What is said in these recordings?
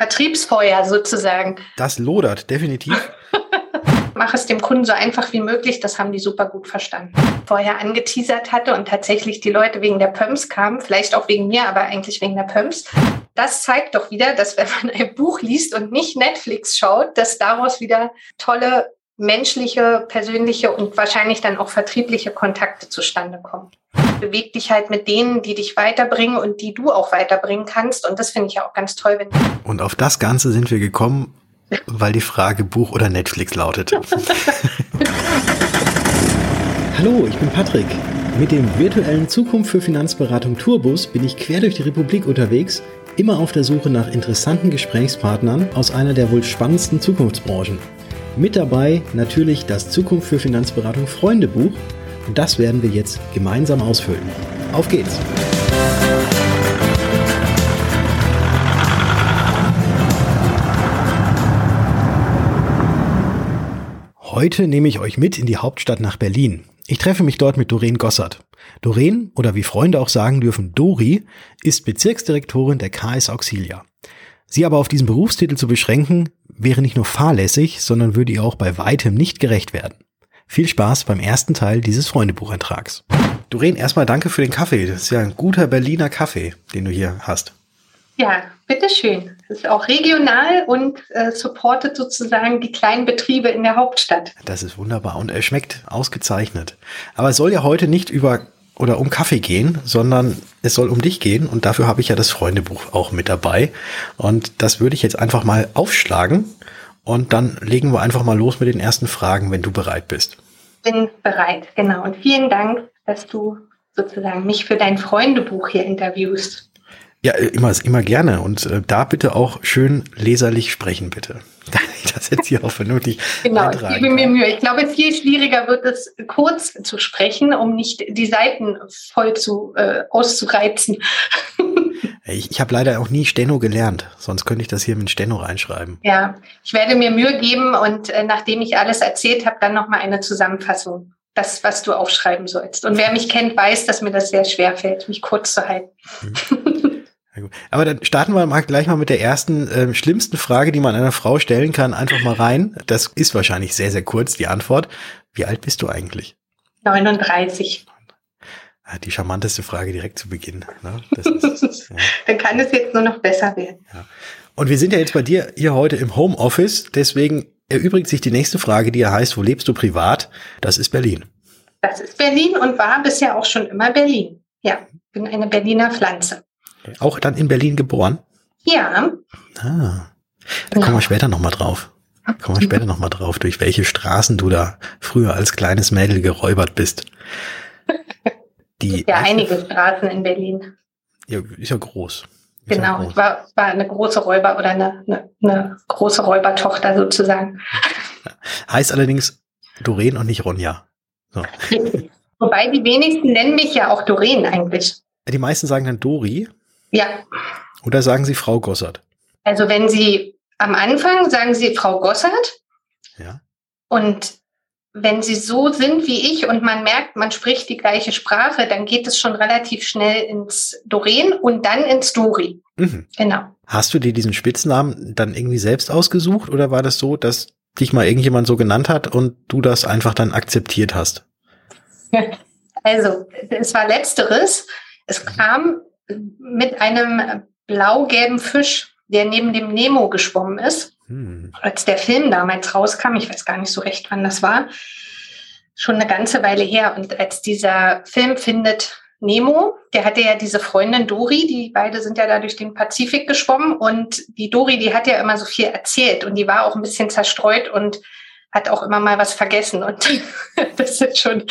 Vertriebsfeuer sozusagen. Das lodert, definitiv. Mach es dem Kunden so einfach wie möglich. Das haben die super gut verstanden. Vorher angeteasert hatte und tatsächlich die Leute wegen der Pumps kamen, vielleicht auch wegen mir, aber eigentlich wegen der Pumps. Das zeigt doch wieder, dass wenn man ein Buch liest und nicht Netflix schaut, dass daraus wieder tolle menschliche, persönliche und wahrscheinlich dann auch vertriebliche Kontakte zustande kommen. Beweg dich halt mit denen, die dich weiterbringen und die du auch weiterbringen kannst. Und das finde ich ja auch ganz toll. Wenn und auf das Ganze sind wir gekommen, weil die Frage Buch oder Netflix lautet. Hallo, ich bin Patrick. Mit dem virtuellen Zukunft für Finanzberatung Tourbus bin ich quer durch die Republik unterwegs, immer auf der Suche nach interessanten Gesprächspartnern aus einer der wohl spannendsten Zukunftsbranchen. Mit dabei natürlich das Zukunft für Finanzberatung Freundebuch und das werden wir jetzt gemeinsam ausfüllen. Auf geht's! Heute nehme ich euch mit in die Hauptstadt nach Berlin. Ich treffe mich dort mit Doreen Gossert. Doreen, oder wie Freunde auch sagen dürfen, Dori, ist Bezirksdirektorin der KS Auxilia. Sie aber auf diesen Berufstitel zu beschränken, wäre nicht nur fahrlässig, sondern würde ihr auch bei weitem nicht gerecht werden. Viel Spaß beim ersten Teil dieses Freundebucheintrags. Doreen, erstmal danke für den Kaffee. Das ist ja ein guter Berliner Kaffee, den du hier hast. Ja, bitteschön. Das ist auch regional und äh, supportet sozusagen die kleinen Betriebe in der Hauptstadt. Das ist wunderbar und er schmeckt ausgezeichnet. Aber es soll ja heute nicht über oder um Kaffee gehen, sondern es soll um dich gehen und dafür habe ich ja das Freundebuch auch mit dabei und das würde ich jetzt einfach mal aufschlagen und dann legen wir einfach mal los mit den ersten Fragen, wenn du bereit bist. Bin bereit, genau. Und vielen Dank, dass du sozusagen mich für dein Freundebuch hier interviewst. Ja, äh, immer, immer gerne. Und äh, da bitte auch schön leserlich sprechen, bitte. Das jetzt hier auch vernünftig. genau, ich gebe mir Mühe. Ich glaube, viel schwieriger wird es, kurz zu sprechen, um nicht die Seiten voll zu äh, auszureizen. Ich, ich habe leider auch nie Steno gelernt, sonst könnte ich das hier mit Steno reinschreiben. Ja, ich werde mir Mühe geben und äh, nachdem ich alles erzählt habe, dann nochmal eine Zusammenfassung das, was du aufschreiben sollst. Und wer mich kennt, weiß, dass mir das sehr schwer fällt, mich kurz zu halten. Mhm. Aber dann starten wir mal gleich mal mit der ersten äh, schlimmsten Frage, die man einer Frau stellen kann. Einfach mal rein. Das ist wahrscheinlich sehr, sehr kurz, die Antwort. Wie alt bist du eigentlich? 39. Die charmanteste Frage direkt zu Beginn. Ne? Ist, ja. Dann kann es jetzt nur noch besser werden. Ja. Und wir sind ja jetzt bei dir hier heute im Homeoffice. Deswegen erübrigt sich die nächste Frage, die ja heißt, wo lebst du privat? Das ist Berlin. Das ist Berlin und war bisher auch schon immer Berlin. Ja, bin eine Berliner Pflanze. Auch dann in Berlin geboren? Ja. Ah, da kommen wir später nochmal drauf. Kommen wir später nochmal drauf, durch welche Straßen du da früher als kleines Mädel geräubert bist. Die ja, einige Straßen in Berlin. Ja, ist ja groß. Ist genau, groß. War, war eine große Räuber oder eine, eine, eine große Räubertochter sozusagen. Heißt allerdings Doreen und nicht Ronja. So. Wobei die wenigsten nennen mich ja auch Doreen eigentlich. Die meisten sagen dann Dori. Ja. Oder sagen Sie Frau Gossert? Also wenn Sie am Anfang sagen Sie Frau Gossert. Ja. Und wenn Sie so sind wie ich und man merkt, man spricht die gleiche Sprache, dann geht es schon relativ schnell ins Doreen und dann ins Dori. Mhm. Genau. Hast du dir diesen Spitznamen dann irgendwie selbst ausgesucht oder war das so, dass dich mal irgendjemand so genannt hat und du das einfach dann akzeptiert hast? Also, es war letzteres. Es kam mit einem blau-gelben Fisch, der neben dem Nemo geschwommen ist. Hm. Als der Film damals rauskam, ich weiß gar nicht so recht, wann das war, schon eine ganze Weile her. Und als dieser Film findet Nemo, der hatte ja diese Freundin Dori, die beide sind ja da durch den Pazifik geschwommen und die Dori, die hat ja immer so viel erzählt und die war auch ein bisschen zerstreut und hat auch immer mal was vergessen und das sind schon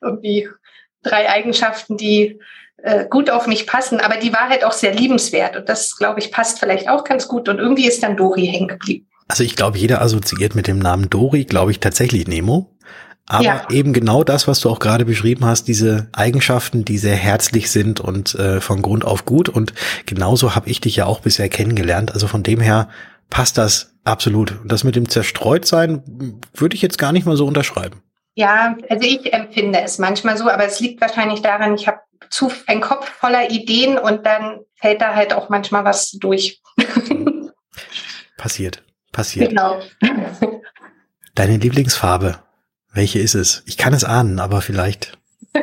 irgendwie drei Eigenschaften, die gut auf mich passen, aber die war halt auch sehr liebenswert und das, glaube ich, passt vielleicht auch ganz gut und irgendwie ist dann Dori hängen geblieben. Also ich glaube, jeder assoziiert mit dem Namen Dori, glaube ich, tatsächlich Nemo. Aber ja. eben genau das, was du auch gerade beschrieben hast, diese Eigenschaften, die sehr herzlich sind und äh, von Grund auf gut. Und genauso habe ich dich ja auch bisher kennengelernt. Also von dem her passt das absolut. Und das mit dem Zerstreutsein würde ich jetzt gar nicht mal so unterschreiben. Ja, also ich empfinde es manchmal so, aber es liegt wahrscheinlich daran, ich habe zu ein Kopf voller Ideen und dann fällt da halt auch manchmal was durch. Passiert. Passiert. Genau. Deine Lieblingsfarbe, welche ist es? Ich kann es ahnen, aber vielleicht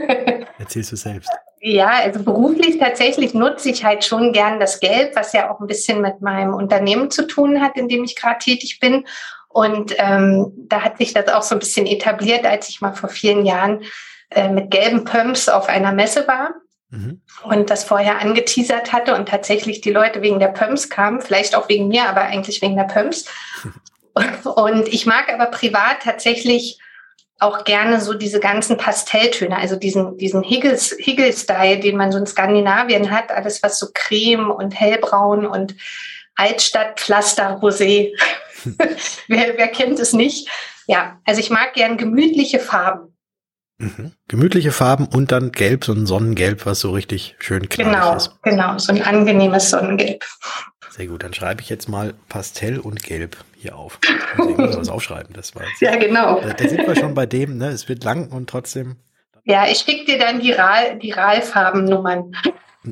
erzählst du selbst. Ja, also beruflich tatsächlich nutze ich halt schon gern das Geld, was ja auch ein bisschen mit meinem Unternehmen zu tun hat, in dem ich gerade tätig bin. Und ähm, da hat sich das auch so ein bisschen etabliert, als ich mal vor vielen Jahren äh, mit gelben Pumps auf einer Messe war mhm. und das vorher angeteasert hatte und tatsächlich die Leute wegen der Pumps kamen, vielleicht auch wegen mir, aber eigentlich wegen der Pumps. und ich mag aber privat tatsächlich auch gerne so diese ganzen Pastelltöne, also diesen, diesen Higgle-Style, den man so in Skandinavien hat, alles was so creme und hellbraun und Altstadt-Pflaster-Rosé. wer, wer kennt es nicht? Ja, also ich mag gern gemütliche Farben. Mhm. Gemütliche Farben und dann gelb, so ein Sonnengelb, was so richtig schön knallig genau, ist. Genau, genau, so ein angenehmes Sonnengelb. Sehr gut, dann schreibe ich jetzt mal Pastell und Gelb hier auf. Ich muss was aufschreiben, das war jetzt, Ja, genau. Da, da, sind wir schon bei dem, ne? Es wird lang und trotzdem. Ja, ich schicke dir dann die, RAL, die RAL-Farbennummern.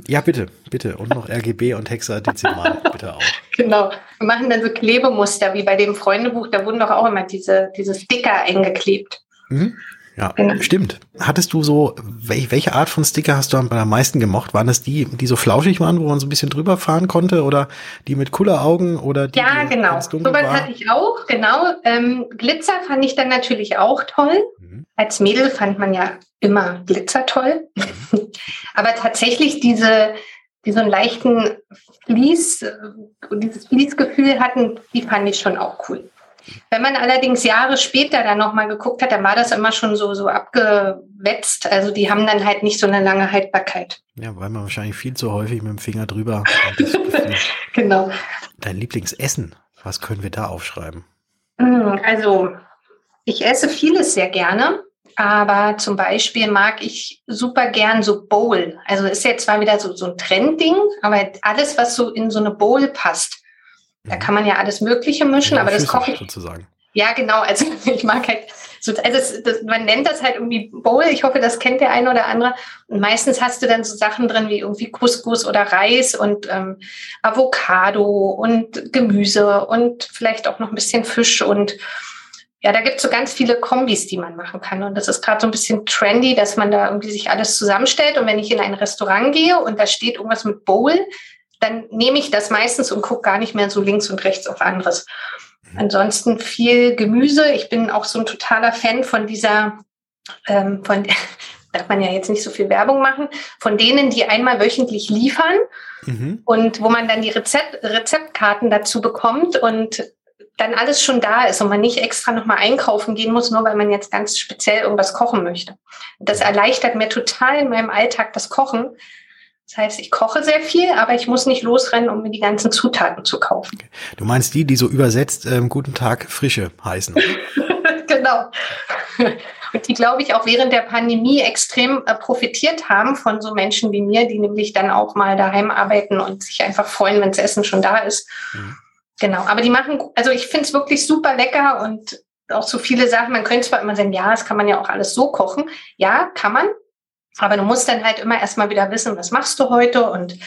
Ja, bitte, bitte. Und noch RGB und Hexadezimal, bitte auch. Genau. Wir machen dann so Klebemuster, wie bei dem Freundebuch, da wurden doch auch immer diese, diese Sticker eingeklebt. Mhm. Ja, genau. stimmt. Hattest du so, welche Art von Sticker hast du am meisten gemocht? Waren das die, die so flauschig waren, wo man so ein bisschen drüber fahren konnte oder die mit Kulleraugen oder die? Ja, genau. So was hatte ich auch, genau. Ähm, Glitzer fand ich dann natürlich auch toll. Mhm. Als Mädel fand man ja immer Glitzer toll. Mhm. Aber tatsächlich diese, die so einen leichten Fließ, äh, dieses Fließgefühl hatten, die fand ich schon auch cool. Wenn man allerdings Jahre später dann nochmal geguckt hat, dann war das immer schon so, so abgewetzt. Also die haben dann halt nicht so eine lange Haltbarkeit. Ja, weil man wahrscheinlich viel zu häufig mit dem Finger drüber. genau. Dein Lieblingsessen, was können wir da aufschreiben? Hm, also, ich esse vieles sehr gerne. Aber zum Beispiel mag ich super gern so Bowl. Also ist jetzt zwar wieder so, so ein Trendding, aber alles, was so in so eine Bowl passt. Da kann man ja alles Mögliche mischen, ja, aber das koche ich. Sozusagen. Ja, genau. Also ich mag halt so, also das, das, man nennt das halt irgendwie Bowl. Ich hoffe, das kennt der eine oder andere. Und meistens hast du dann so Sachen drin wie irgendwie Couscous oder Reis und ähm, Avocado und Gemüse und vielleicht auch noch ein bisschen Fisch und ja, da gibt es so ganz viele Kombis, die man machen kann. Und das ist gerade so ein bisschen trendy, dass man da irgendwie sich alles zusammenstellt. Und wenn ich in ein Restaurant gehe und da steht irgendwas mit Bowl, dann nehme ich das meistens und gucke gar nicht mehr so links und rechts auf anderes. Mhm. Ansonsten viel Gemüse. Ich bin auch so ein totaler Fan von dieser, ähm, von darf man ja jetzt nicht so viel Werbung machen, von denen, die einmal wöchentlich liefern mhm. und wo man dann die Rezept, Rezeptkarten dazu bekommt und dann alles schon da ist und man nicht extra nochmal einkaufen gehen muss, nur weil man jetzt ganz speziell irgendwas kochen möchte. Das erleichtert mir total in meinem Alltag das Kochen, das heißt, ich koche sehr viel, aber ich muss nicht losrennen, um mir die ganzen Zutaten zu kaufen. Du meinst die, die so übersetzt ähm, Guten Tag Frische heißen? genau. Und die, glaube ich, auch während der Pandemie extrem äh, profitiert haben von so Menschen wie mir, die nämlich dann auch mal daheim arbeiten und sich einfach freuen, wenn das Essen schon da ist. Mhm. Genau. Aber die machen, also ich finde es wirklich super lecker und auch so viele Sachen. Man könnte zwar immer sagen, ja, das kann man ja auch alles so kochen. Ja, kann man. Aber du musst dann halt immer erstmal wieder wissen, was machst du heute und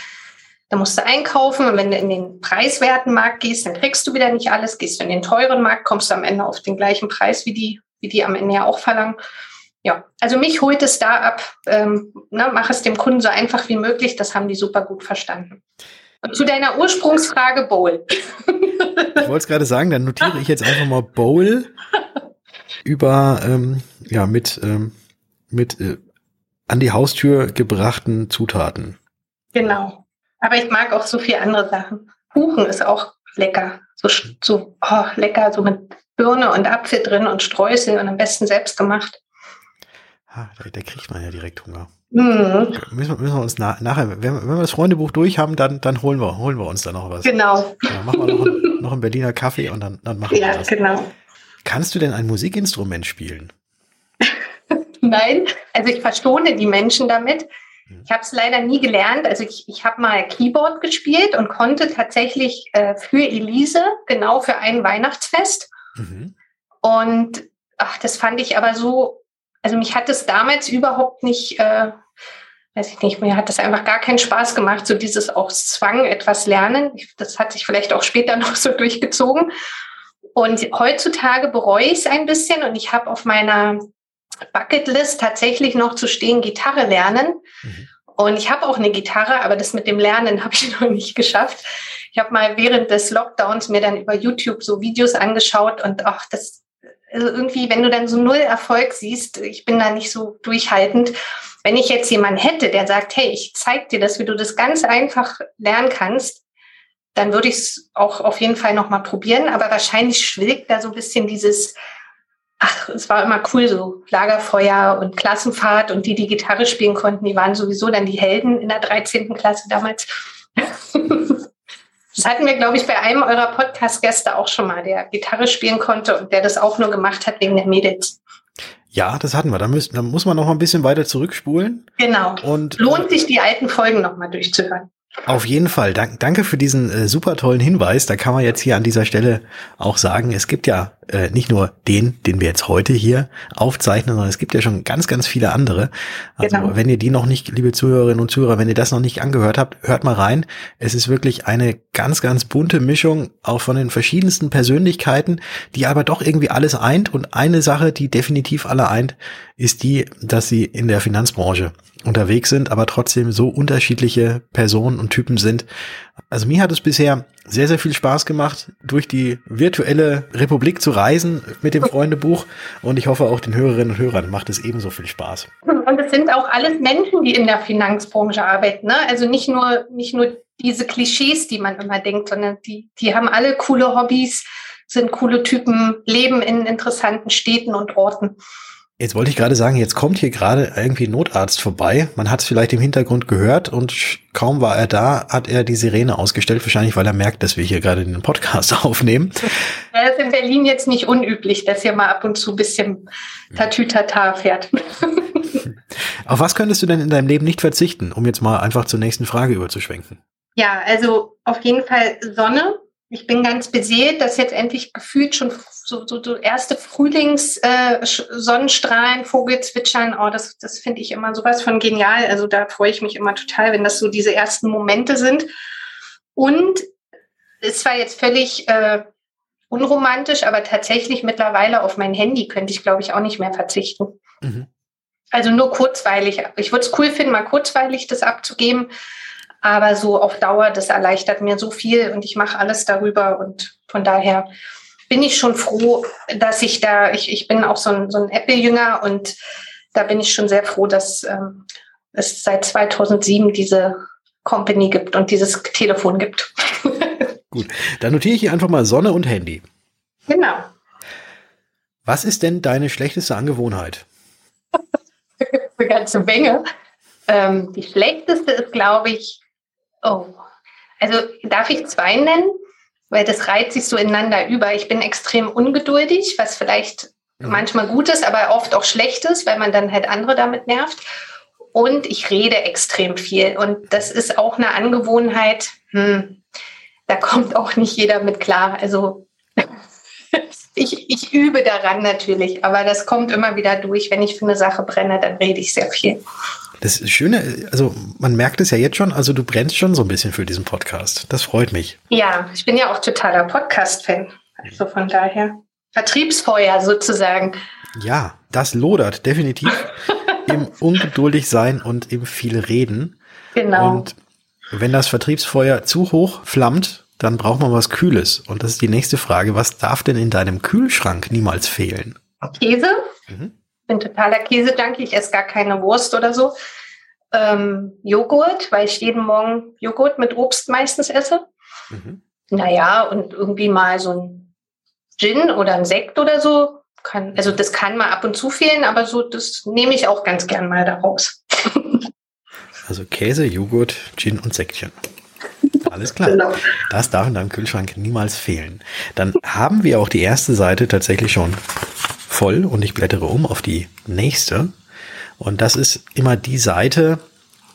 da musst du einkaufen und wenn du in den preiswerten Markt gehst, dann kriegst du wieder nicht alles. Gehst du in den teuren Markt, kommst du am Ende auf den gleichen Preis, wie die, wie die am Ende ja auch verlangen. Ja, also mich holt es da ab, ähm, ne, mach es dem Kunden so einfach wie möglich. Das haben die super gut verstanden. Und zu deiner Ursprungsfrage Bowl. Ich wollte es gerade sagen, dann notiere ich jetzt einfach mal Bowl über ähm, ja mit ähm, mit äh, an die Haustür gebrachten Zutaten. Genau. Aber ich mag auch so viele andere Sachen. Kuchen ist auch lecker. So, so oh, lecker, so mit Birne und Apfel drin und Streusel und am besten selbst gemacht. Ah, da, da, kriegt man ja direkt Hunger. Mhm. Müssen, müssen, wir uns na, nachher, wenn, wenn, wir das Freundebuch durch haben, dann, dann holen, wir, holen wir uns da noch was. Genau. Ja, machen wir noch, ein, noch einen Berliner Kaffee und dann, dann machen ja, wir das. Ja, genau. Kannst du denn ein Musikinstrument spielen? Nein, also ich verstohne die Menschen damit. Ich habe es leider nie gelernt. Also ich, ich habe mal Keyboard gespielt und konnte tatsächlich äh, für Elise, genau für ein Weihnachtsfest. Mhm. Und ach, das fand ich aber so, also mich hat es damals überhaupt nicht, äh, weiß ich nicht, mir hat das einfach gar keinen Spaß gemacht, so dieses auch Zwang, etwas lernen. Das hat sich vielleicht auch später noch so durchgezogen. Und heutzutage bereue ich es ein bisschen und ich habe auf meiner Bucketlist tatsächlich noch zu stehen, Gitarre lernen. Mhm. Und ich habe auch eine Gitarre, aber das mit dem Lernen habe ich noch nicht geschafft. Ich habe mal während des Lockdowns mir dann über YouTube so Videos angeschaut und ach, das also irgendwie, wenn du dann so null Erfolg siehst, ich bin da nicht so durchhaltend. Wenn ich jetzt jemanden hätte, der sagt, hey, ich zeig dir das, wie du das ganz einfach lernen kannst, dann würde ich es auch auf jeden Fall nochmal probieren. Aber wahrscheinlich schwilgt da so ein bisschen dieses, ach, es war immer cool, so Lagerfeuer und Klassenfahrt und die, die Gitarre spielen konnten, die waren sowieso dann die Helden in der 13. Klasse damals. das hatten wir, glaube ich, bei einem eurer Podcast-Gäste auch schon mal, der Gitarre spielen konnte und der das auch nur gemacht hat wegen der Mädels. Ja, das hatten wir. Da, müssen, da muss man noch mal ein bisschen weiter zurückspulen. Genau. Und lohnt sich die alten Folgen noch mal durchzuhören. Auf jeden Fall. Dank, danke für diesen äh, super tollen Hinweis. Da kann man jetzt hier an dieser Stelle auch sagen, es gibt ja äh, nicht nur den, den wir jetzt heute hier aufzeichnen, sondern es gibt ja schon ganz, ganz viele andere. Also genau. wenn ihr die noch nicht, liebe Zuhörerinnen und Zuhörer, wenn ihr das noch nicht angehört habt, hört mal rein. Es ist wirklich eine ganz, ganz bunte Mischung auch von den verschiedensten Persönlichkeiten, die aber doch irgendwie alles eint. Und eine Sache, die definitiv alle eint, ist die, dass sie in der Finanzbranche unterwegs sind, aber trotzdem so unterschiedliche Personen und Typen sind. Also mir hat es bisher sehr, sehr viel Spaß gemacht, durch die virtuelle Republik zu reisen mit dem Freundebuch. Und ich hoffe auch den Hörerinnen und Hörern macht es ebenso viel Spaß. Und es sind auch alles Menschen, die in der Finanzbranche arbeiten. Ne? Also nicht nur, nicht nur diese Klischees, die man immer denkt, sondern die, die haben alle coole Hobbys, sind coole Typen, leben in interessanten Städten und Orten. Jetzt wollte ich gerade sagen, jetzt kommt hier gerade irgendwie ein Notarzt vorbei. Man hat es vielleicht im Hintergrund gehört und kaum war er da, hat er die Sirene ausgestellt, wahrscheinlich weil er merkt, dass wir hier gerade den Podcast aufnehmen. Das ist in Berlin jetzt nicht unüblich, dass hier mal ab und zu ein bisschen Tatütata fährt. Auf was könntest du denn in deinem Leben nicht verzichten, um jetzt mal einfach zur nächsten Frage überzuschwenken? Ja, also auf jeden Fall Sonne, ich bin ganz beseelt, dass jetzt endlich gefühlt schon so, so, so erste Frühlings-Sonnenstrahlen, äh, Vogelzwitschern, oh, das, das finde ich immer sowas von genial. Also da freue ich mich immer total, wenn das so diese ersten Momente sind. Und es war jetzt völlig äh, unromantisch, aber tatsächlich mittlerweile auf mein Handy könnte ich, glaube ich, auch nicht mehr verzichten. Mhm. Also nur kurzweilig. Ich würde es cool finden, mal kurzweilig das abzugeben. Aber so auf Dauer, das erleichtert mir so viel und ich mache alles darüber. Und von daher bin ich schon froh, dass ich da, ich, ich bin auch so ein, so ein Apple-Jünger und da bin ich schon sehr froh, dass ähm, es seit 2007 diese Company gibt und dieses Telefon gibt. Gut, dann notiere ich hier einfach mal Sonne und Handy. Genau. Was ist denn deine schlechteste Angewohnheit? Eine ganze Menge. Ähm, die schlechteste ist, glaube ich, Oh, also darf ich zwei nennen? Weil das reiht sich so ineinander über. Ich bin extrem ungeduldig, was vielleicht mhm. manchmal gut ist, aber oft auch schlecht ist, weil man dann halt andere damit nervt. Und ich rede extrem viel. Und das ist auch eine Angewohnheit, hm, da kommt auch nicht jeder mit klar. Also ich, ich übe daran natürlich, aber das kommt immer wieder durch. Wenn ich für eine Sache brenne, dann rede ich sehr viel. Das Schöne, also man merkt es ja jetzt schon, also du brennst schon so ein bisschen für diesen Podcast. Das freut mich. Ja, ich bin ja auch totaler Podcast-Fan. Also von daher Vertriebsfeuer sozusagen. Ja, das lodert definitiv im ungeduldig sein und im viel reden. Genau. Und wenn das Vertriebsfeuer zu hoch flammt, dann braucht man was Kühles. Und das ist die nächste Frage. Was darf denn in deinem Kühlschrank niemals fehlen? Käse. Mhm bin totaler Käse-Junkie. Ich esse gar keine Wurst oder so. Ähm, Joghurt, weil ich jeden Morgen Joghurt mit Obst meistens esse. Mhm. Naja, und irgendwie mal so ein Gin oder ein Sekt oder so. Kann, also das kann mal ab und zu fehlen, aber so, das nehme ich auch ganz gern mal daraus. also Käse, Joghurt, Gin und Sektchen. Alles klar. Genau. Das darf in deinem Kühlschrank niemals fehlen. Dann haben wir auch die erste Seite tatsächlich schon voll und ich blättere um auf die nächste. Und das ist immer die Seite,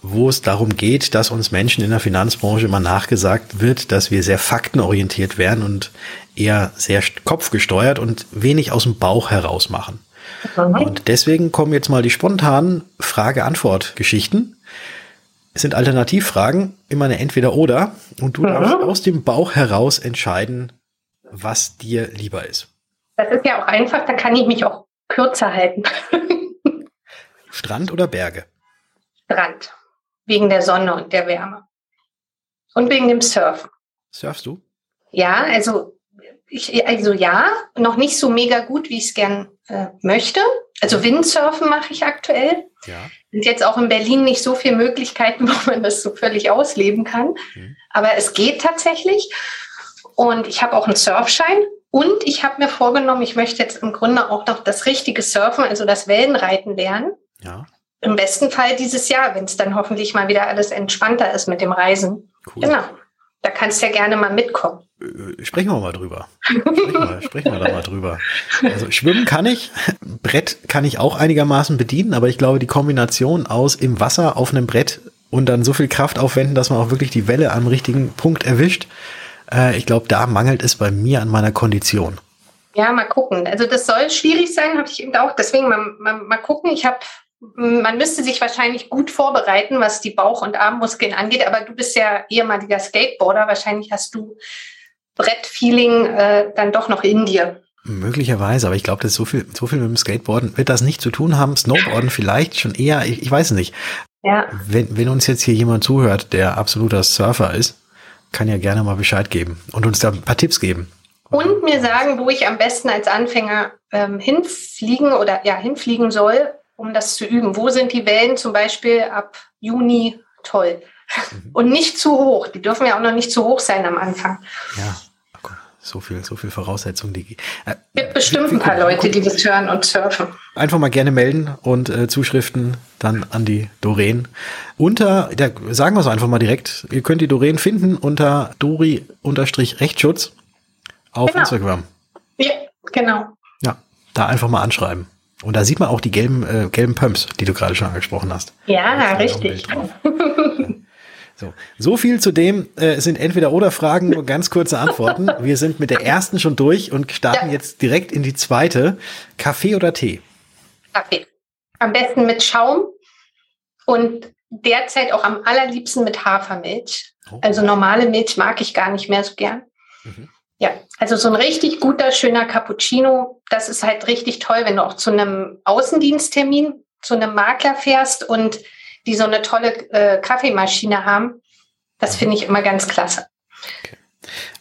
wo es darum geht, dass uns Menschen in der Finanzbranche immer nachgesagt wird, dass wir sehr faktenorientiert werden und eher sehr kopfgesteuert und wenig aus dem Bauch heraus machen. Und deswegen kommen jetzt mal die spontanen Frage-Antwort-Geschichten. Es sind Alternativfragen, immer eine Entweder-Oder. Und du mhm. darfst aus dem Bauch heraus entscheiden, was dir lieber ist. Das ist ja auch einfach, da kann ich mich auch kürzer halten. Strand oder Berge? Strand. Wegen der Sonne und der Wärme. Und wegen dem Surfen. Surfst du? Ja, also ich, also ja, noch nicht so mega gut, wie ich es gern äh, möchte. Also Windsurfen mache ich aktuell. Ja. Sind jetzt auch in Berlin nicht so viele Möglichkeiten, wo man das so völlig ausleben kann. Mhm. Aber es geht tatsächlich. Und ich habe auch einen Surfschein. Und ich habe mir vorgenommen, ich möchte jetzt im Grunde auch noch das richtige Surfen, also das Wellenreiten lernen. Ja. Im besten Fall dieses Jahr, wenn es dann hoffentlich mal wieder alles entspannter ist mit dem Reisen. Cool. Genau. Da kannst du ja gerne mal mitkommen. Äh, sprechen wir mal drüber. Sprechen wir, sprechen wir da mal drüber. Also schwimmen kann ich, Brett kann ich auch einigermaßen bedienen, aber ich glaube, die Kombination aus im Wasser auf einem Brett und dann so viel Kraft aufwenden, dass man auch wirklich die Welle am richtigen Punkt erwischt, äh, ich glaube, da mangelt es bei mir an meiner Kondition. Ja, mal gucken. Also das soll schwierig sein, habe ich eben auch. Deswegen mal, mal, mal gucken. Ich habe man müsste sich wahrscheinlich gut vorbereiten, was die Bauch- und Armmuskeln angeht, aber du bist ja ehemaliger Skateboarder. Wahrscheinlich hast du Brettfeeling äh, dann doch noch in dir. Möglicherweise, aber ich glaube, das ist so viel, so viel mit dem Skateboarden wird das nicht zu tun haben. Snowboarden vielleicht schon eher, ich, ich weiß es nicht. Ja. Wenn, wenn uns jetzt hier jemand zuhört, der absoluter Surfer ist, kann ja gerne mal Bescheid geben und uns da ein paar Tipps geben. Und mir sagen, wo ich am besten als Anfänger ähm, hinfliegen oder ja hinfliegen soll, um das zu üben. Wo sind die Wellen zum Beispiel ab Juni toll? Mhm. Und nicht zu hoch. Die dürfen ja auch noch nicht zu hoch sein am Anfang. Ja, so viel, so viel Voraussetzungen. Die, äh, gibt bestimmt ein paar Leute, die das hören und surfen. Einfach mal gerne melden und äh, Zuschriften dann an die Doreen. Unter, der, sagen wir es einfach mal direkt, ihr könnt die Doreen finden unter Dori-Rechtsschutz auf genau. Instagram. Ja, genau. Ja, da einfach mal anschreiben. Und da sieht man auch die gelben, äh, gelben Pumps, die du gerade schon angesprochen hast. Ja, richtig. So, so viel zu dem äh, sind entweder oder Fragen, nur ganz kurze Antworten. Wir sind mit der ersten schon durch und starten ja. jetzt direkt in die zweite. Kaffee oder Tee? Kaffee. Am besten mit Schaum und derzeit auch am allerliebsten mit Hafermilch. Oh. Also normale Milch mag ich gar nicht mehr so gern. Mhm. Ja, also so ein richtig guter, schöner Cappuccino, das ist halt richtig toll, wenn du auch zu einem Außendiensttermin, zu einem Makler fährst und die so eine tolle äh, Kaffeemaschine haben. Das finde ich immer ganz klasse. Okay.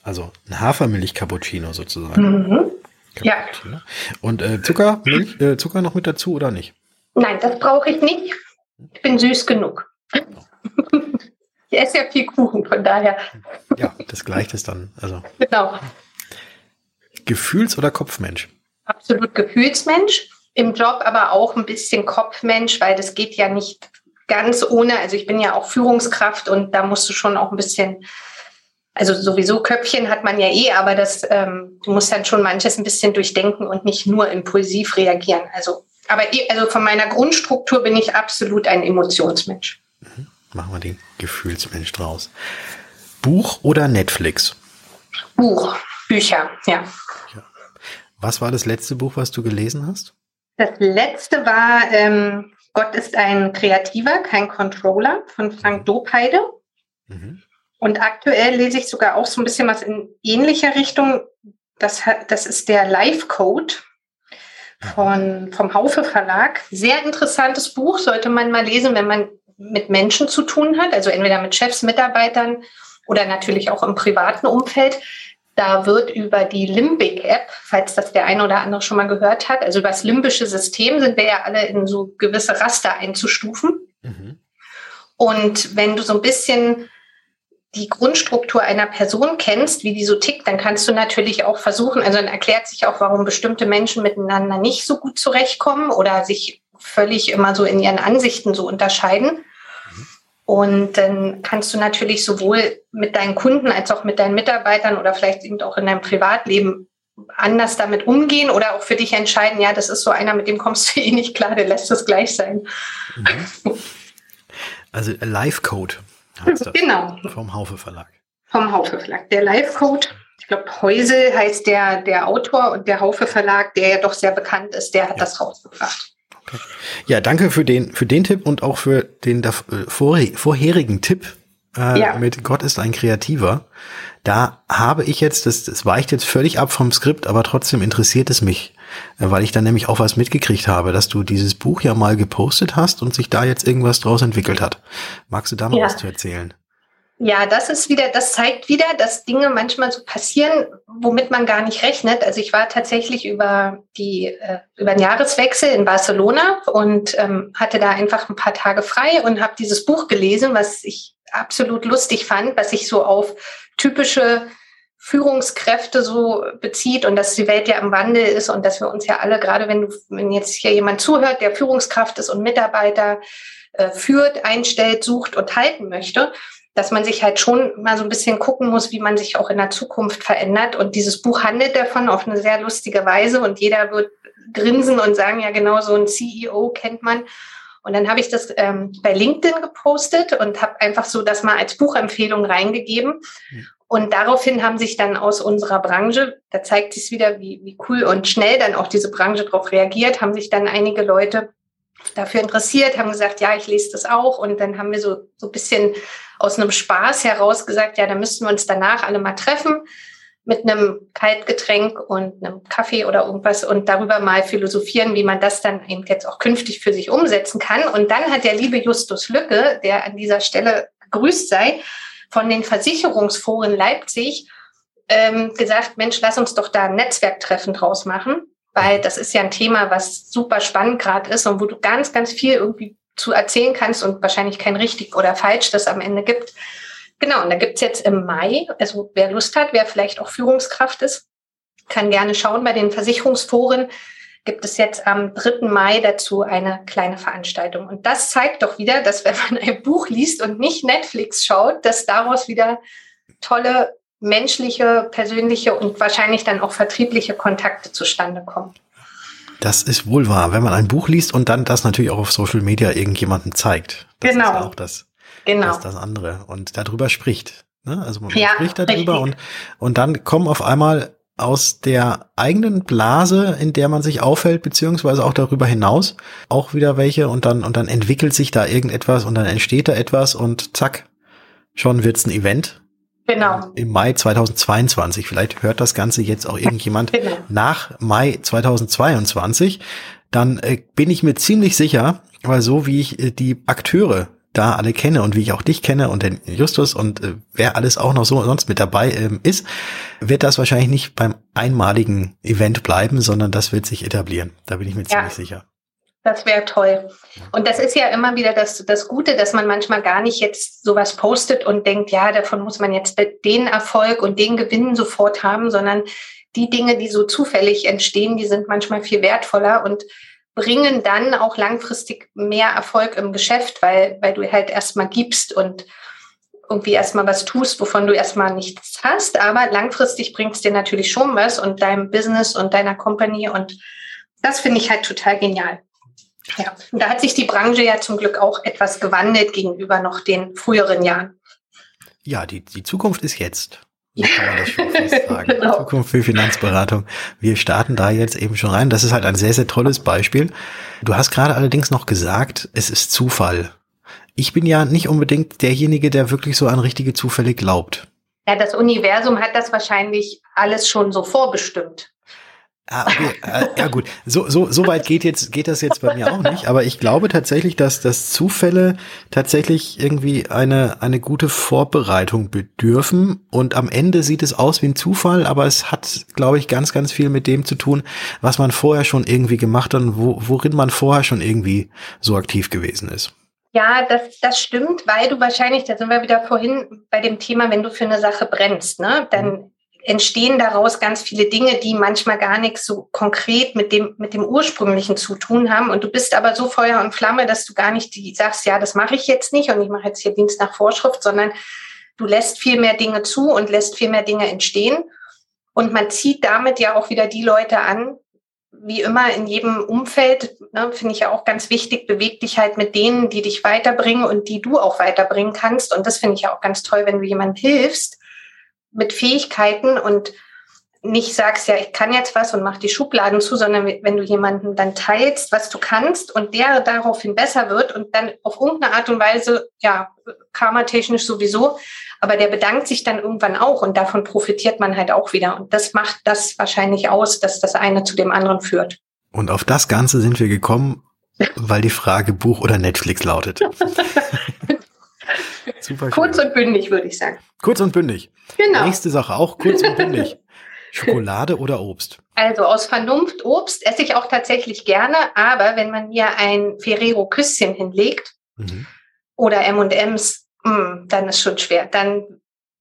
Also ein Hafermilch-Cappuccino sozusagen. Mhm. Cappuccino. Ja. Und äh, Zucker, Milch, äh, Zucker noch mit dazu oder nicht? Nein, das brauche ich nicht. Ich bin süß genug. Oh. Ich esse ja viel Kuchen, von daher. Ja, das gleicht es dann. Also. Genau. Gefühls- oder Kopfmensch? Absolut Gefühlsmensch. Im Job aber auch ein bisschen Kopfmensch, weil das geht ja nicht ganz ohne. Also ich bin ja auch Führungskraft und da musst du schon auch ein bisschen, also sowieso Köpfchen hat man ja eh, aber das, ähm, du musst dann schon manches ein bisschen durchdenken und nicht nur impulsiv reagieren. Also, aber eh, also von meiner Grundstruktur bin ich absolut ein Emotionsmensch. Mhm machen wir den Gefühlsmensch draus. Buch oder Netflix? Buch, Bücher, ja. Was war das letzte Buch, was du gelesen hast? Das letzte war ähm, Gott ist ein Kreativer, kein Controller von Frank mhm. Dopeide. Mhm. Und aktuell lese ich sogar auch so ein bisschen was in ähnlicher Richtung. Das, das ist der Life Code mhm. von, vom Haufe Verlag. Sehr interessantes Buch, sollte man mal lesen, wenn man mit Menschen zu tun hat, also entweder mit Chefs, Mitarbeitern oder natürlich auch im privaten Umfeld. Da wird über die Limbic-App, falls das der eine oder andere schon mal gehört hat, also über das limbische System sind wir ja alle in so gewisse Raster einzustufen. Mhm. Und wenn du so ein bisschen die Grundstruktur einer Person kennst, wie die so tickt, dann kannst du natürlich auch versuchen, also dann erklärt sich auch, warum bestimmte Menschen miteinander nicht so gut zurechtkommen oder sich völlig immer so in ihren Ansichten so unterscheiden. Und dann kannst du natürlich sowohl mit deinen Kunden als auch mit deinen Mitarbeitern oder vielleicht eben auch in deinem Privatleben anders damit umgehen oder auch für dich entscheiden, ja, das ist so einer, mit dem kommst du eh nicht klar, der lässt es gleich sein. Mhm. Also Live Code heißt das. Genau. Vom Haufe Verlag. Vom Haufe Verlag. Der Live Code, ich glaube, Heusel heißt der, der Autor und der Haufe Verlag, der ja doch sehr bekannt ist, der hat ja. das rausgebracht. Ja, danke für den, für den Tipp und auch für den äh, vorherigen Tipp äh, ja. mit Gott ist ein Kreativer. Da habe ich jetzt, das, das weicht jetzt völlig ab vom Skript, aber trotzdem interessiert es mich, äh, weil ich dann nämlich auch was mitgekriegt habe, dass du dieses Buch ja mal gepostet hast und sich da jetzt irgendwas draus entwickelt hat. Magst du da mal ja. was zu erzählen? Ja, das ist wieder, das zeigt wieder, dass Dinge manchmal so passieren, womit man gar nicht rechnet. Also ich war tatsächlich über die äh, über den Jahreswechsel in Barcelona und ähm, hatte da einfach ein paar Tage frei und habe dieses Buch gelesen, was ich absolut lustig fand, was sich so auf typische Führungskräfte so bezieht und dass die Welt ja im Wandel ist und dass wir uns ja alle, gerade wenn du, wenn jetzt hier jemand zuhört, der Führungskraft ist und Mitarbeiter äh, führt, einstellt, sucht und halten möchte, dass man sich halt schon mal so ein bisschen gucken muss, wie man sich auch in der Zukunft verändert. Und dieses Buch handelt davon auf eine sehr lustige Weise und jeder wird grinsen und sagen, ja genau, so ein CEO kennt man. Und dann habe ich das ähm, bei LinkedIn gepostet und habe einfach so das mal als Buchempfehlung reingegeben. Hm. Und daraufhin haben sich dann aus unserer Branche, da zeigt sich wieder, wie, wie cool und schnell dann auch diese Branche darauf reagiert, haben sich dann einige Leute dafür interessiert, haben gesagt, ja, ich lese das auch. Und dann haben wir so, so ein bisschen aus einem Spaß heraus gesagt, ja, da müssten wir uns danach alle mal treffen mit einem Kaltgetränk und einem Kaffee oder irgendwas und darüber mal philosophieren, wie man das dann eben jetzt auch künftig für sich umsetzen kann. Und dann hat der liebe Justus Lücke, der an dieser Stelle gegrüßt sei, von den Versicherungsforen Leipzig ähm, gesagt, Mensch, lass uns doch da ein Netzwerktreffen draus machen, weil das ist ja ein Thema, was super spannend gerade ist und wo du ganz, ganz viel irgendwie zu erzählen kannst und wahrscheinlich kein richtig oder falsch das am Ende gibt. Genau, und da gibt's jetzt im Mai, also wer Lust hat, wer vielleicht auch Führungskraft ist, kann gerne schauen. Bei den Versicherungsforen gibt es jetzt am 3. Mai dazu eine kleine Veranstaltung. Und das zeigt doch wieder, dass wenn man ein Buch liest und nicht Netflix schaut, dass daraus wieder tolle menschliche, persönliche und wahrscheinlich dann auch vertriebliche Kontakte zustande kommen. Das ist wohl wahr, wenn man ein Buch liest und dann das natürlich auch auf Social Media irgendjemandem zeigt. Das genau. ist auch das, genau. das, das andere und darüber spricht. Ne? Also man ja, spricht darüber und, und dann kommen auf einmal aus der eigenen Blase, in der man sich aufhält, beziehungsweise auch darüber hinaus, auch wieder welche und dann, und dann entwickelt sich da irgendetwas und dann entsteht da etwas und zack, schon wird's ein Event Genau. Im Mai 2022. Vielleicht hört das Ganze jetzt auch irgendjemand genau. nach Mai 2022. Dann äh, bin ich mir ziemlich sicher, weil so wie ich äh, die Akteure da alle kenne und wie ich auch dich kenne und den Justus und äh, wer alles auch noch so sonst mit dabei ähm, ist, wird das wahrscheinlich nicht beim einmaligen Event bleiben, sondern das wird sich etablieren. Da bin ich mir ja. ziemlich sicher. Das wäre toll. Und das ist ja immer wieder das, das Gute, dass man manchmal gar nicht jetzt sowas postet und denkt, ja, davon muss man jetzt den Erfolg und den Gewinn sofort haben, sondern die Dinge, die so zufällig entstehen, die sind manchmal viel wertvoller und bringen dann auch langfristig mehr Erfolg im Geschäft, weil, weil du halt erstmal gibst und irgendwie erstmal was tust, wovon du erstmal nichts hast. Aber langfristig bringt es dir natürlich schon was und deinem Business und deiner Company und das finde ich halt total genial. Ja, und da hat sich die Branche ja zum Glück auch etwas gewandelt gegenüber noch den früheren Jahren. Ja, die, die Zukunft ist jetzt. So kann man das schon sagen. genau. Zukunft für Finanzberatung. Wir starten da jetzt eben schon rein. Das ist halt ein sehr, sehr tolles Beispiel. Du hast gerade allerdings noch gesagt, es ist Zufall. Ich bin ja nicht unbedingt derjenige, der wirklich so an richtige Zufälle glaubt. Ja, das Universum hat das wahrscheinlich alles schon so vorbestimmt. Ah, okay. Äh, ja gut, so, so, so weit geht jetzt geht das jetzt bei mir auch nicht, aber ich glaube tatsächlich, dass dass Zufälle tatsächlich irgendwie eine eine gute Vorbereitung bedürfen und am Ende sieht es aus wie ein Zufall, aber es hat, glaube ich, ganz ganz viel mit dem zu tun, was man vorher schon irgendwie gemacht hat und wo, worin man vorher schon irgendwie so aktiv gewesen ist. Ja, das, das stimmt, weil du wahrscheinlich, da sind wir wieder vorhin bei dem Thema, wenn du für eine Sache brennst, ne, dann mhm entstehen daraus ganz viele Dinge, die manchmal gar nichts so konkret mit dem, mit dem ursprünglichen zu tun haben. Und du bist aber so Feuer und Flamme, dass du gar nicht die sagst, ja, das mache ich jetzt nicht und ich mache jetzt hier Dienst nach Vorschrift, sondern du lässt viel mehr Dinge zu und lässt viel mehr Dinge entstehen. Und man zieht damit ja auch wieder die Leute an, wie immer in jedem Umfeld, ne, finde ich ja auch ganz wichtig, beweg dich halt mit denen, die dich weiterbringen und die du auch weiterbringen kannst. Und das finde ich ja auch ganz toll, wenn du jemand hilfst, mit Fähigkeiten und nicht sagst, ja, ich kann jetzt was und mach die Schubladen zu, sondern wenn du jemanden dann teilst, was du kannst und der daraufhin besser wird und dann auf irgendeine Art und Weise, ja, karmatechnisch sowieso, aber der bedankt sich dann irgendwann auch und davon profitiert man halt auch wieder. Und das macht das wahrscheinlich aus, dass das eine zu dem anderen führt. Und auf das Ganze sind wir gekommen, weil die Frage Buch oder Netflix lautet. Super kurz und bündig, würde ich sagen. Kurz und bündig. Genau. Nächste Sache auch kurz und bündig. Schokolade oder Obst? Also aus Vernunft Obst esse ich auch tatsächlich gerne, aber wenn man mir ein Ferrero Küsschen hinlegt mhm. oder M&M's, mm, dann ist schon schwer. Dann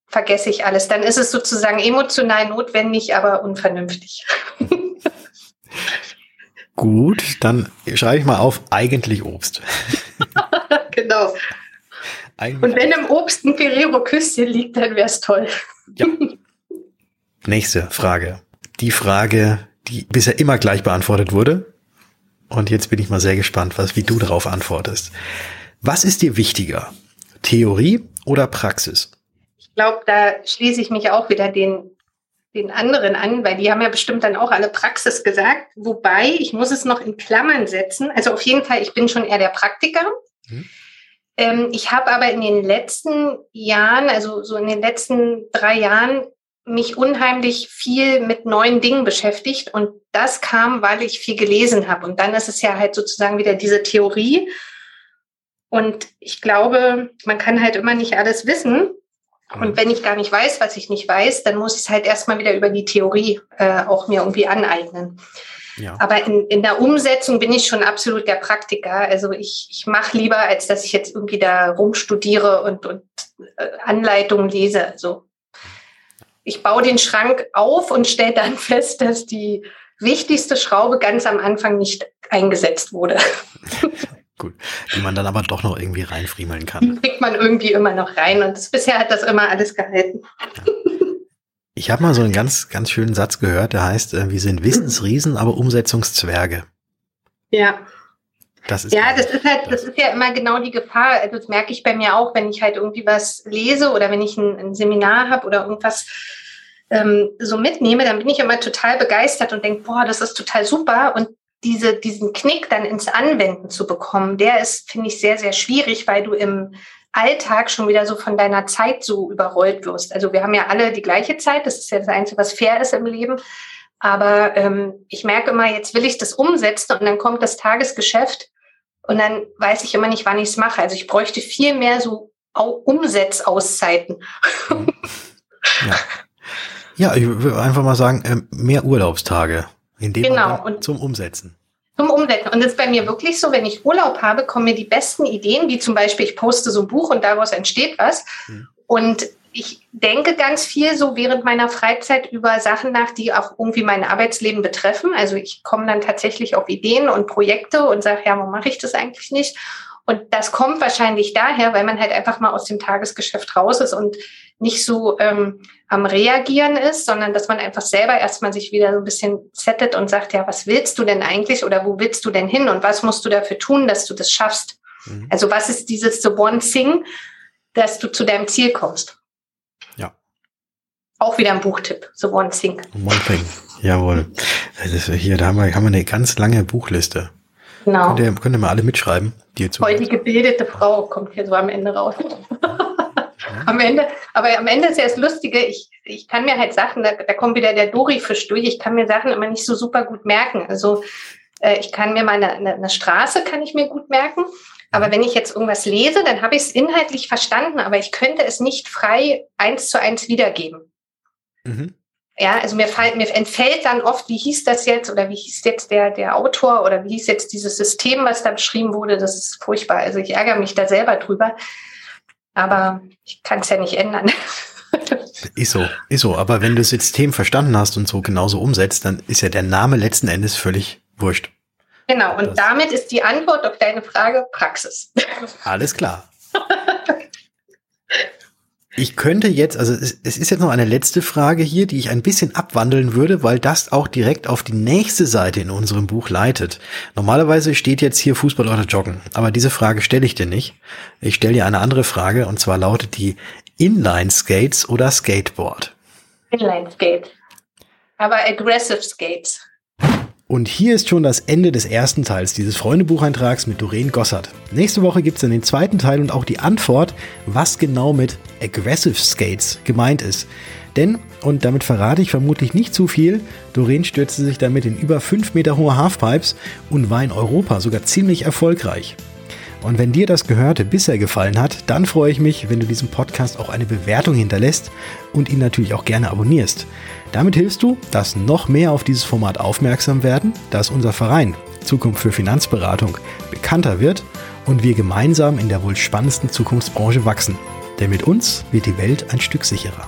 vergesse ich alles. Dann ist es sozusagen emotional notwendig, aber unvernünftig. Gut, dann schreibe ich mal auf eigentlich Obst. genau. Eigentlich Und wenn im Obst ein Ferrero-Küsschen liegt, dann wäre es toll. Ja. Nächste Frage. Die Frage, die bisher immer gleich beantwortet wurde. Und jetzt bin ich mal sehr gespannt, was, wie du darauf antwortest. Was ist dir wichtiger? Theorie oder Praxis? Ich glaube, da schließe ich mich auch wieder den den anderen an, weil die haben ja bestimmt dann auch alle Praxis gesagt. Wobei, ich muss es noch in Klammern setzen. Also auf jeden Fall, ich bin schon eher der Praktiker. Mhm. Ähm, ich habe aber in den letzten Jahren, also so in den letzten drei Jahren, mich unheimlich viel mit neuen Dingen beschäftigt. Und das kam, weil ich viel gelesen habe. Und dann ist es ja halt sozusagen wieder diese Theorie. Und ich glaube, man kann halt immer nicht alles wissen. Und mhm. wenn ich gar nicht weiß, was ich nicht weiß, dann muss ich es halt erstmal wieder über die Theorie äh, auch mir irgendwie aneignen. Ja. Aber in, in der Umsetzung bin ich schon absolut der Praktiker. Also ich, ich mache lieber, als dass ich jetzt irgendwie da rumstudiere und, und äh, Anleitungen lese. Also ich baue den Schrank auf und stelle dann fest, dass die wichtigste Schraube ganz am Anfang nicht eingesetzt wurde. Gut. Die man dann aber doch noch irgendwie reinfriemeln kann. Die kriegt man irgendwie immer noch rein und das, bisher hat das immer alles gehalten. Ich habe mal so einen ganz, ganz schönen Satz gehört, der heißt, äh, wir sind Wissensriesen, aber Umsetzungszwerge. Ja. Das ist ja, das ist halt, das ist ja immer genau die Gefahr. Also das merke ich bei mir auch, wenn ich halt irgendwie was lese oder wenn ich ein, ein Seminar habe oder irgendwas ähm, so mitnehme, dann bin ich immer total begeistert und denke, boah, das ist total super. Und diese, diesen Knick dann ins Anwenden zu bekommen, der ist, finde ich, sehr, sehr schwierig, weil du im Alltag schon wieder so von deiner Zeit so überrollt wirst. Also wir haben ja alle die gleiche Zeit, das ist ja das Einzige, was fair ist im Leben. Aber ähm, ich merke immer, jetzt will ich das umsetzen und dann kommt das Tagesgeschäft und dann weiß ich immer nicht, wann ich es mache. Also ich bräuchte viel mehr so Umsetzauszeiten. Ja. ja, ich würde einfach mal sagen, ähm, mehr Urlaubstage. In dem genau. und zum Umsetzen. Zum Umsetzen. Und das ist bei mir wirklich so, wenn ich Urlaub habe, kommen mir die besten Ideen, wie zum Beispiel, ich poste so ein Buch und daraus entsteht was. Mhm. Und ich denke ganz viel so während meiner Freizeit über Sachen nach, die auch irgendwie mein Arbeitsleben betreffen. Also ich komme dann tatsächlich auf Ideen und Projekte und sage, ja, warum mache ich das eigentlich nicht? Und das kommt wahrscheinlich daher, weil man halt einfach mal aus dem Tagesgeschäft raus ist und nicht so ähm, am Reagieren ist, sondern dass man einfach selber erstmal sich wieder so ein bisschen settet und sagt, ja, was willst du denn eigentlich oder wo willst du denn hin und was musst du dafür tun, dass du das schaffst? Mhm. Also was ist dieses The One Thing, dass du zu deinem Ziel kommst? Ja. Auch wieder ein Buchtipp, The One Thing. One Thing, jawohl. Also hier, da haben wir, haben wir eine ganz lange Buchliste. Genau. Könnt ihr, könnt ihr mal alle mitschreiben, die jetzt Voll die gebildete Frau kommt hier so am Ende raus. am Ende, aber am Ende ist ja das Lustige, ich, ich kann mir halt Sachen, da, da kommt wieder der Dori-Fisch durch, ich kann mir Sachen immer nicht so super gut merken. Also äh, ich kann mir mal eine, eine, eine Straße, kann ich mir gut merken. Aber wenn ich jetzt irgendwas lese, dann habe ich es inhaltlich verstanden, aber ich könnte es nicht frei eins zu eins wiedergeben. Mhm. Ja, also mir, fall, mir entfällt dann oft, wie hieß das jetzt oder wie hieß jetzt der, der Autor oder wie hieß jetzt dieses System, was da beschrieben wurde. Das ist furchtbar. Also ich ärgere mich da selber drüber. Aber ich kann es ja nicht ändern. Ist so, ist so. Aber wenn du das System verstanden hast und so genauso umsetzt, dann ist ja der Name letzten Endes völlig wurscht. Genau, und das. damit ist die Antwort auf deine Frage Praxis. Alles klar. Ich könnte jetzt, also es, es, ist jetzt noch eine letzte Frage hier, die ich ein bisschen abwandeln würde, weil das auch direkt auf die nächste Seite in unserem Buch leitet. Normalerweise steht jetzt hier Fußball oder Joggen, aber diese Frage stelle ich dir nicht. Ich stelle dir eine andere Frage und zwar lautet die Inline Skates oder Skateboard? Inline Skate. aber Aggressive Skates. Und hier ist schon das Ende des ersten Teils dieses Freundebucheintrags mit Doreen Gossert. Nächste Woche gibt es dann den zweiten Teil und auch die Antwort, was genau mit Aggressive Skates gemeint ist. Denn, und damit verrate ich vermutlich nicht zu viel, Doreen stürzte sich damit in über 5 Meter hohe Halfpipes und war in Europa sogar ziemlich erfolgreich. Und wenn dir das Gehörte bisher gefallen hat, dann freue ich mich, wenn du diesem Podcast auch eine Bewertung hinterlässt und ihn natürlich auch gerne abonnierst. Damit hilfst du, dass noch mehr auf dieses Format aufmerksam werden, dass unser Verein Zukunft für Finanzberatung bekannter wird und wir gemeinsam in der wohl spannendsten Zukunftsbranche wachsen. Denn mit uns wird die Welt ein Stück sicherer.